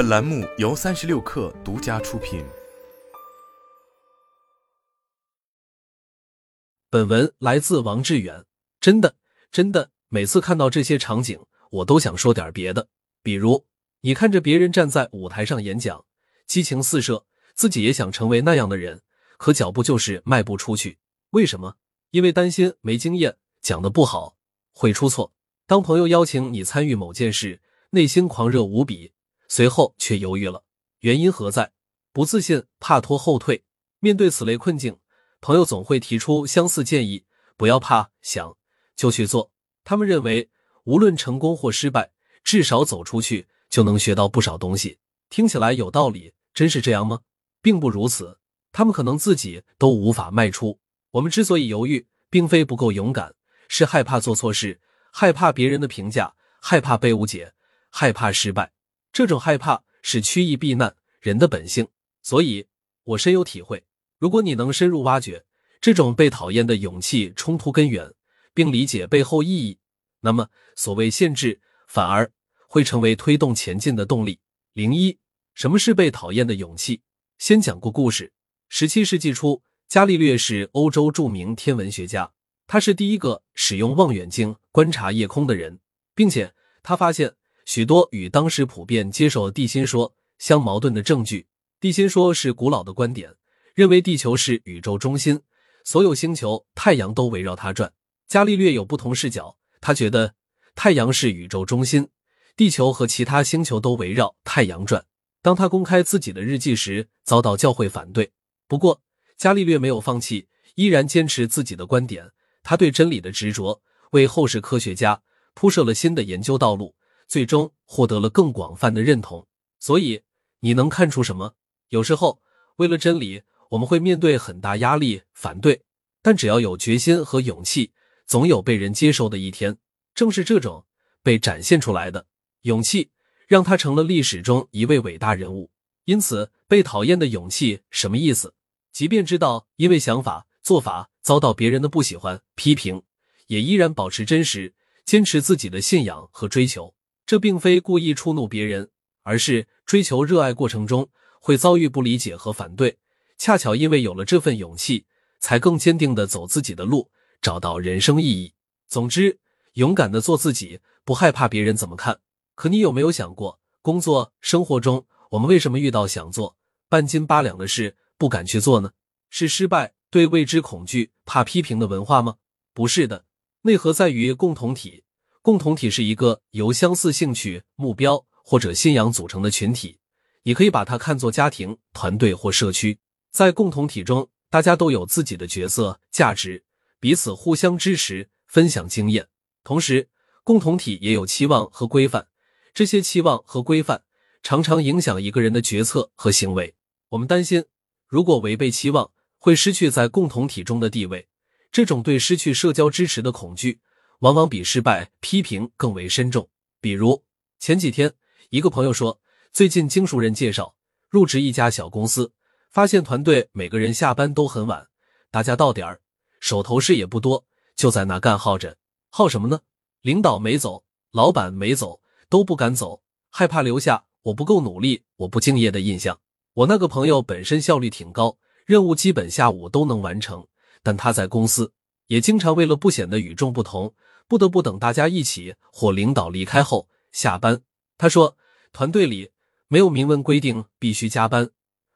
本栏目由三十六氪独家出品。本文来自王志远。真的，真的，每次看到这些场景，我都想说点别的。比如，你看着别人站在舞台上演讲，激情四射，自己也想成为那样的人，可脚步就是迈不出去。为什么？因为担心没经验，讲的不好，会出错。当朋友邀请你参与某件事，内心狂热无比，随后却犹豫了，原因何在？不自信，怕拖后腿。面对此类困境，朋友总会提出相似建议：不要怕，想就去做。他们认为，无论成功或失败，至少走出去就能学到不少东西。听起来有道理，真是这样吗？并不如此，他们可能自己都无法迈出。我们之所以犹豫，并非不够勇敢，是害怕做错事。害怕别人的评价，害怕被误解，害怕失败。这种害怕是趋易避难人的本性，所以我深有体会。如果你能深入挖掘这种被讨厌的勇气冲突根源，并理解背后意义，那么所谓限制反而会成为推动前进的动力。零一，什么是被讨厌的勇气？先讲个故事。十七世纪初，伽利略是欧洲著名天文学家。他是第一个使用望远镜观察夜空的人，并且他发现许多与当时普遍接受地心说相矛盾的证据。地心说是古老的观点，认为地球是宇宙中心，所有星球、太阳都围绕它转。伽利略有不同视角，他觉得太阳是宇宙中心，地球和其他星球都围绕太阳转。当他公开自己的日记时，遭到教会反对。不过，伽利略没有放弃，依然坚持自己的观点。他对真理的执着，为后世科学家铺设了新的研究道路，最终获得了更广泛的认同。所以，你能看出什么？有时候，为了真理，我们会面对很大压力、反对，但只要有决心和勇气，总有被人接受的一天。正是这种被展现出来的勇气，让他成了历史中一位伟大人物。因此，被讨厌的勇气什么意思？即便知道因为想法。做法遭到别人的不喜欢、批评，也依然保持真实，坚持自己的信仰和追求。这并非故意触怒别人，而是追求热爱过程中会遭遇不理解和反对。恰巧因为有了这份勇气，才更坚定的走自己的路，找到人生意义。总之，勇敢的做自己，不害怕别人怎么看。可你有没有想过，工作生活中，我们为什么遇到想做半斤八两的事不敢去做呢？是失败？对未知恐惧、怕批评的文化吗？不是的，内核在于共同体。共同体是一个由相似兴趣、目标或者信仰组成的群体，你可以把它看作家庭、团队或社区。在共同体中，大家都有自己的角色、价值，彼此互相支持、分享经验。同时，共同体也有期望和规范，这些期望和规范常常影响一个人的决策和行为。我们担心，如果违背期望，会失去在共同体中的地位，这种对失去社交支持的恐惧，往往比失败批评更为深重。比如前几天，一个朋友说，最近经熟人介绍入职一家小公司，发现团队每个人下班都很晚，大家到点儿，手头事也不多，就在那干耗着。耗什么呢？领导没走，老板没走，都不敢走，害怕留下我不够努力、我不敬业的印象。我那个朋友本身效率挺高。任务基本下午都能完成，但他在公司也经常为了不显得与众不同，不得不等大家一起或领导离开后下班。他说，团队里没有明文规定必须加班，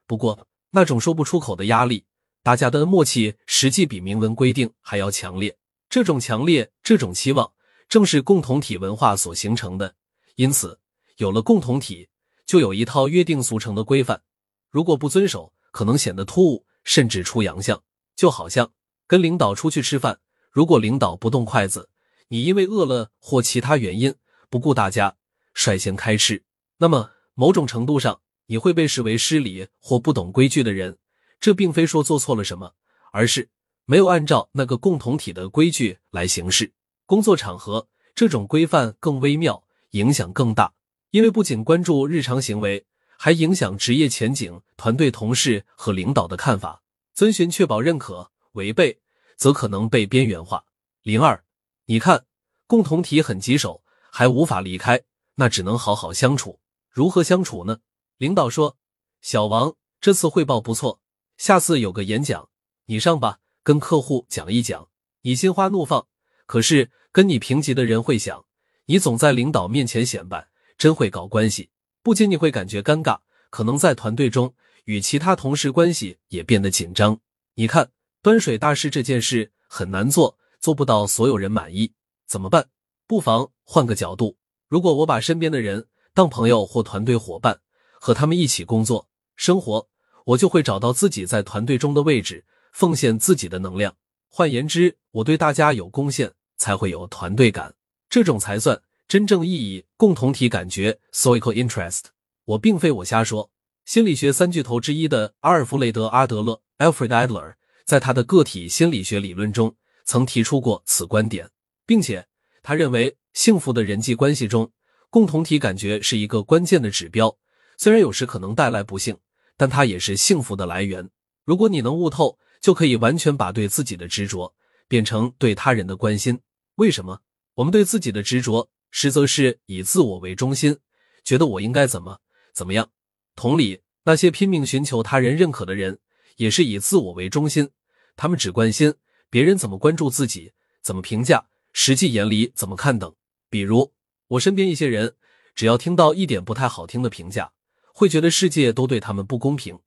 不过那种说不出口的压力，大家的默契实际比明文规定还要强烈。这种强烈，这种期望，正是共同体文化所形成的。因此，有了共同体，就有一套约定俗成的规范，如果不遵守。可能显得突兀，甚至出洋相。就好像跟领导出去吃饭，如果领导不动筷子，你因为饿了或其他原因不顾大家率先开吃，那么某种程度上你会被视为失礼或不懂规矩的人。这并非说做错了什么，而是没有按照那个共同体的规矩来行事。工作场合这种规范更微妙，影响更大，因为不仅关注日常行为。还影响职业前景，团队同事和领导的看法。遵循确保认可，违背则可能被边缘化。零二，你看，共同体很棘手，还无法离开，那只能好好相处。如何相处呢？领导说：“小王，这次汇报不错，下次有个演讲，你上吧，跟客户讲一讲。你心花怒放，可是跟你平级的人会想，你总在领导面前显摆，真会搞关系。不仅你会感觉尴尬，可能在团队中与其他同事关系也变得紧张。你看，端水大师这件事很难做，做不到所有人满意，怎么办？不妨换个角度，如果我把身边的人当朋友或团队伙伴。”和他们一起工作生活，我就会找到自己在团队中的位置，奉献自己的能量。换言之，我对大家有贡献，才会有团队感，这种才算真正意义共同体感觉 （social interest）。我并非我瞎说，心理学三巨头之一的阿尔弗雷德·阿德勒 （Alfred Adler） 在他的个体心理学理论中曾提出过此观点，并且他认为幸福的人际关系中，共同体感觉是一个关键的指标。虽然有时可能带来不幸，但它也是幸福的来源。如果你能悟透，就可以完全把对自己的执着变成对他人的关心。为什么我们对自己的执着，实则是以自我为中心，觉得我应该怎么怎么样？同理，那些拼命寻求他人认可的人，也是以自我为中心，他们只关心别人怎么关注自己，怎么评价，实际眼里怎么看等。比如我身边一些人，只要听到一点不太好听的评价。会觉得世界都对他们不公平。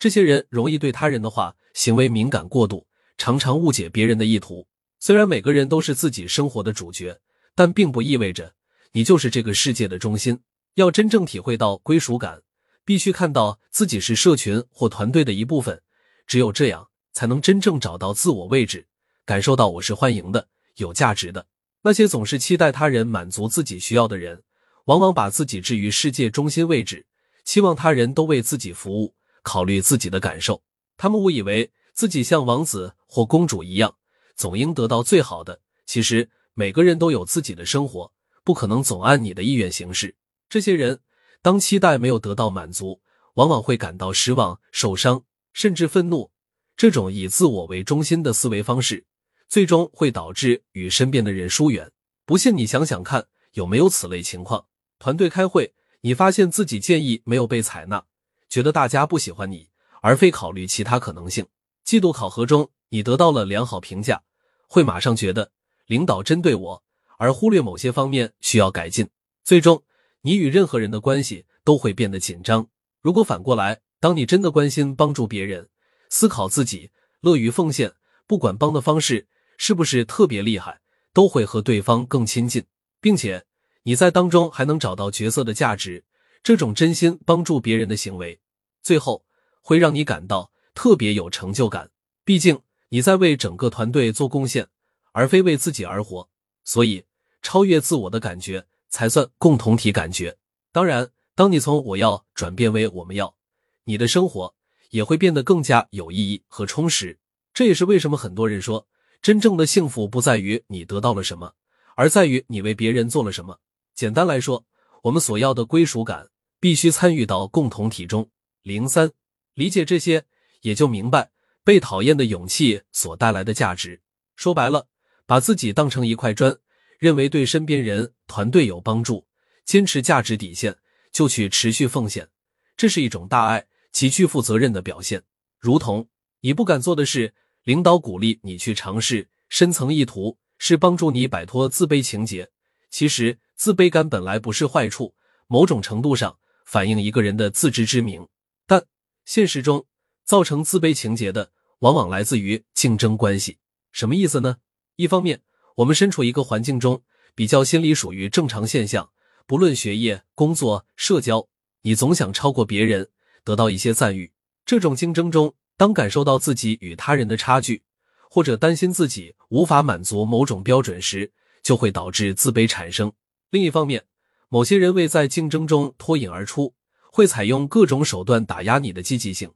这些人容易对他人的话、行为敏感过度，常常误解别人的意图。虽然每个人都是自己生活的主角，但并不意味着你就是这个世界的中心。要真正体会到归属感，必须看到自己是社群或团队的一部分。只有这样，才能真正找到自我位置，感受到我是欢迎的、有价值的。那些总是期待他人满足自己需要的人，往往把自己置于世界中心位置。期望他人都为自己服务，考虑自己的感受。他们误以为自己像王子或公主一样，总应得到最好的。其实每个人都有自己的生活，不可能总按你的意愿行事。这些人当期待没有得到满足，往往会感到失望、受伤，甚至愤怒。这种以自我为中心的思维方式，最终会导致与身边的人疏远。不信你想想看，有没有此类情况？团队开会。你发现自己建议没有被采纳，觉得大家不喜欢你，而非考虑其他可能性。季度考核中你得到了良好评价，会马上觉得领导针对我，而忽略某些方面需要改进。最终，你与任何人的关系都会变得紧张。如果反过来，当你真的关心帮助别人，思考自己，乐于奉献，不管帮的方式是不是特别厉害，都会和对方更亲近，并且。你在当中还能找到角色的价值，这种真心帮助别人的行为，最后会让你感到特别有成就感。毕竟你在为整个团队做贡献，而非为自己而活。所以，超越自我的感觉才算共同体感觉。当然，当你从我要转变为我们要，你的生活也会变得更加有意义和充实。这也是为什么很多人说，真正的幸福不在于你得到了什么，而在于你为别人做了什么。简单来说，我们所要的归属感必须参与到共同体中。零三，理解这些，也就明白被讨厌的勇气所带来的价值。说白了，把自己当成一块砖，认为对身边人、团队有帮助，坚持价值底线，就去持续奉献，这是一种大爱极具负责任的表现。如同你不敢做的事，领导鼓励你去尝试，深层意图是帮助你摆脱自卑情节。其实。自卑感本来不是坏处，某种程度上反映一个人的自知之明。但现实中，造成自卑情节的往往来自于竞争关系。什么意思呢？一方面，我们身处一个环境中，比较心理属于正常现象。不论学业、工作、社交，你总想超过别人，得到一些赞誉。这种竞争中，当感受到自己与他人的差距，或者担心自己无法满足某种标准时，就会导致自卑产生。另一方面，某些人为在竞争中脱颖而出，会采用各种手段打压你的积极性。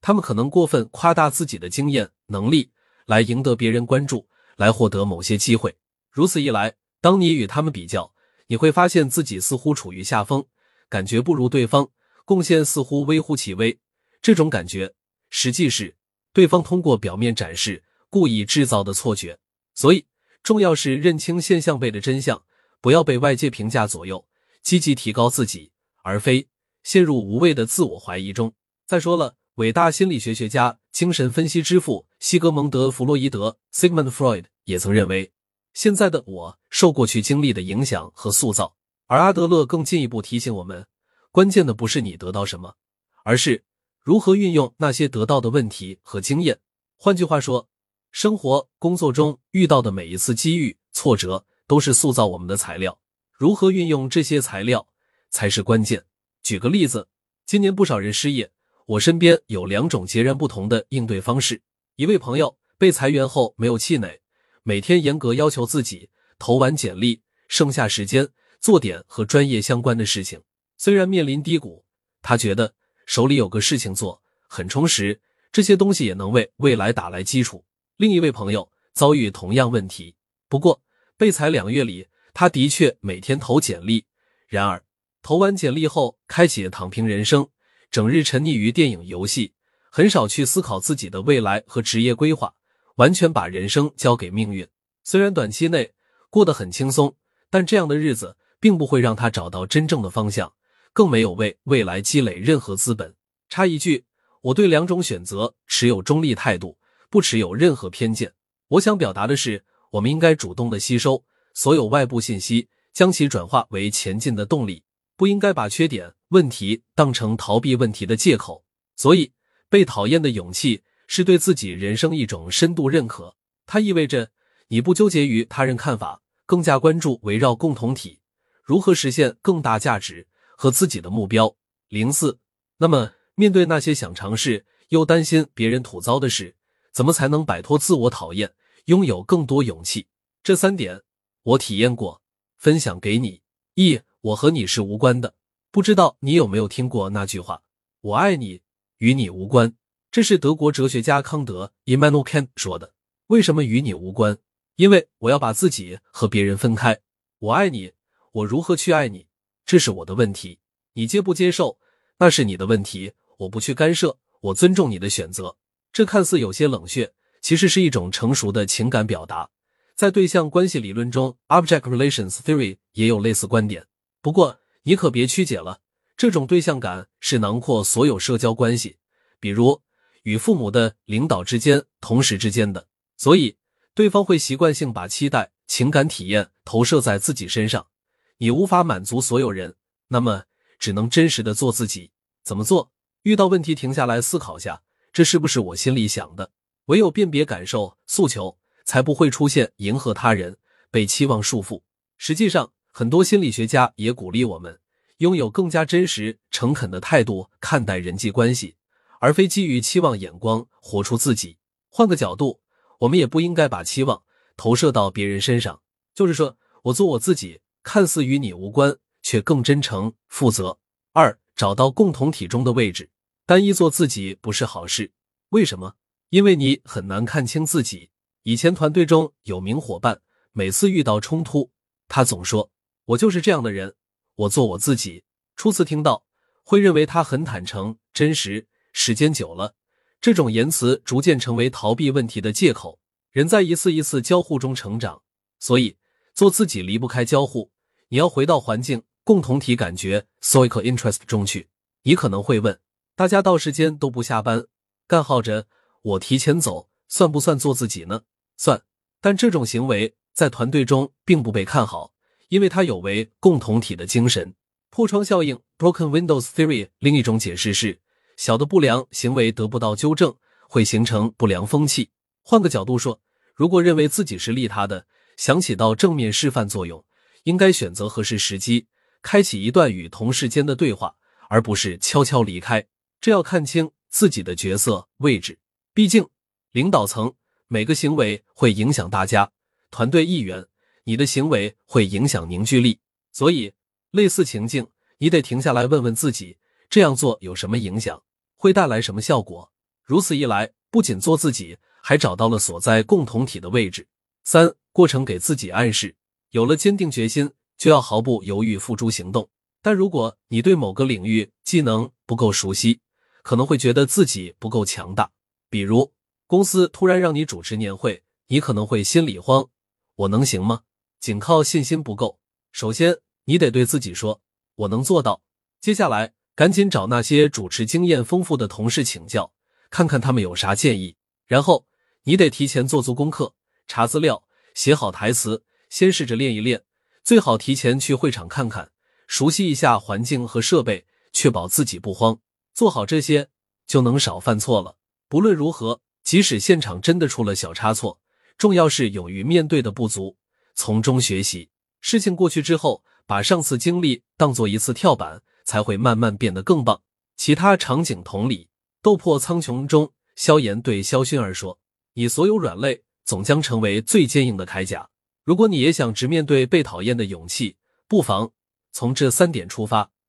他们可能过分夸大自己的经验能力，来赢得别人关注，来获得某些机会。如此一来，当你与他们比较，你会发现自己似乎处于下风，感觉不如对方，贡献似乎微乎其微。这种感觉实际是对方通过表面展示故意制造的错觉。所以，重要是认清现象背的真相。不要被外界评价左右，积极提高自己，而非陷入无谓的自我怀疑中。再说了，伟大心理学学家、精神分析之父西格蒙德·弗洛伊德 （Sigmund Freud） 也曾认为，现在的我受过去经历的影响和塑造。而阿德勒更进一步提醒我们，关键的不是你得到什么，而是如何运用那些得到的问题和经验。换句话说，生活、工作中遇到的每一次机遇、挫折，都是塑造我们的材料。如何运用这些材料才是关键。举个例子，今年不少人失业，我身边有两种截然不同的应对方式。一位朋友被裁员后没有气馁，每天严格要求自己投完简历，剩下时间做点和专业相关的事情。虽然面临低谷，他觉得手里有个事情做很充实，这些东西也能为未来打来基础。另一位朋友遭遇同样问题，不过被裁两月里。他的确每天投简历，然而投完简历后，开启躺平人生，整日沉溺于电影、游戏，很少去思考自己的未来和职业规划，完全把人生交给命运。虽然短期内过得很轻松，但这样的日子并不会让他找到真正的方向，更没有为未来积累任何资本。插一句，我对两种选择持有中立态度，不持有任何偏见。我想表达的是，我们应该主动的吸收。所有外部信息，将其转化为前进的动力，不应该把缺点、问题当成逃避问题的借口。所以，被讨厌的勇气是对自己人生一种深度认可。它意味着你不纠结于他人看法，更加关注围绕共同体如何实现更大价值和自己的目标。零四，那么面对那些想尝试又担心别人吐槽的事，怎么才能摆脱自我讨厌，拥有更多勇气？这三点。我体验过，分享给你。一，我和你是无关的。不知道你有没有听过那句话：“我爱你，与你无关。”这是德国哲学家康德 （Immanuel Kant） 说的。为什么与你无关？因为我要把自己和别人分开。我爱你，我如何去爱你？这是我的问题。你接不接受，那是你的问题。我不去干涉，我尊重你的选择。这看似有些冷血，其实是一种成熟的情感表达。在对象关系理论中，Object Relations Theory 也有类似观点。不过，你可别曲解了，这种对象感是囊括所有社交关系，比如与父母的、领导之间、同事之间的。所以，对方会习惯性把期待、情感体验投射在自己身上。你无法满足所有人，那么只能真实的做自己。怎么做？遇到问题停下来思考下，这是不是我心里想的？唯有辨别感受、诉求。才不会出现迎合他人、被期望束缚。实际上，很多心理学家也鼓励我们拥有更加真实、诚恳的态度看待人际关系，而非基于期望眼光活出自己。换个角度，我们也不应该把期望投射到别人身上。就是说，我做我自己，看似与你无关，却更真诚、负责。二，找到共同体中的位置。单一做自己不是好事。为什么？因为你很难看清自己。以前团队中有名伙伴，每次遇到冲突，他总说：“我就是这样的人，我做我自己。”初次听到，会认为他很坦诚、真实。时间久了，这种言辞逐渐成为逃避问题的借口。人在一次一次交互中成长，所以做自己离不开交互。你要回到环境共同体感觉 （social interest） 中去。你可能会问：大家到时间都不下班，干耗着，我提前走，算不算做自己呢？算，但这种行为在团队中并不被看好，因为它有违共同体的精神。破窗效应 （Broken Windows Theory） 另一种解释是，小的不良行为得不到纠正，会形成不良风气。换个角度说，如果认为自己是利他的，想起到正面示范作用，应该选择合适时机，开启一段与同事间的对话，而不是悄悄离开。这要看清自己的角色位置，毕竟领导层。每个行为会影响大家，团队一员，你的行为会影响凝聚力，所以类似情境，你得停下来问问自己，这样做有什么影响，会带来什么效果？如此一来，不仅做自己，还找到了所在共同体的位置。三，过程给自己暗示，有了坚定决心，就要毫不犹豫付诸行动。但如果你对某个领域技能不够熟悉，可能会觉得自己不够强大，比如。公司突然让你主持年会，你可能会心里慌，我能行吗？仅靠信心不够。首先，你得对自己说，我能做到。接下来，赶紧找那些主持经验丰富的同事请教，看看他们有啥建议。然后你得提前做足功课，查资料，写好台词，先试着练一练。最好提前去会场看看，熟悉一下环境和设备，确保自己不慌。做好这些，就能少犯错了。不论如何，即使现场真的出了小差错，重要是勇于面对的不足，从中学习。事情过去之后，把上次经历当做一次跳板，才会慢慢变得更棒。其他场景同理，《斗破苍穹》中，萧炎对萧薰儿说：“你所有软肋，总将成为最坚硬的铠甲。”如果你也想直面对被讨厌的勇气，不妨从这三点出发。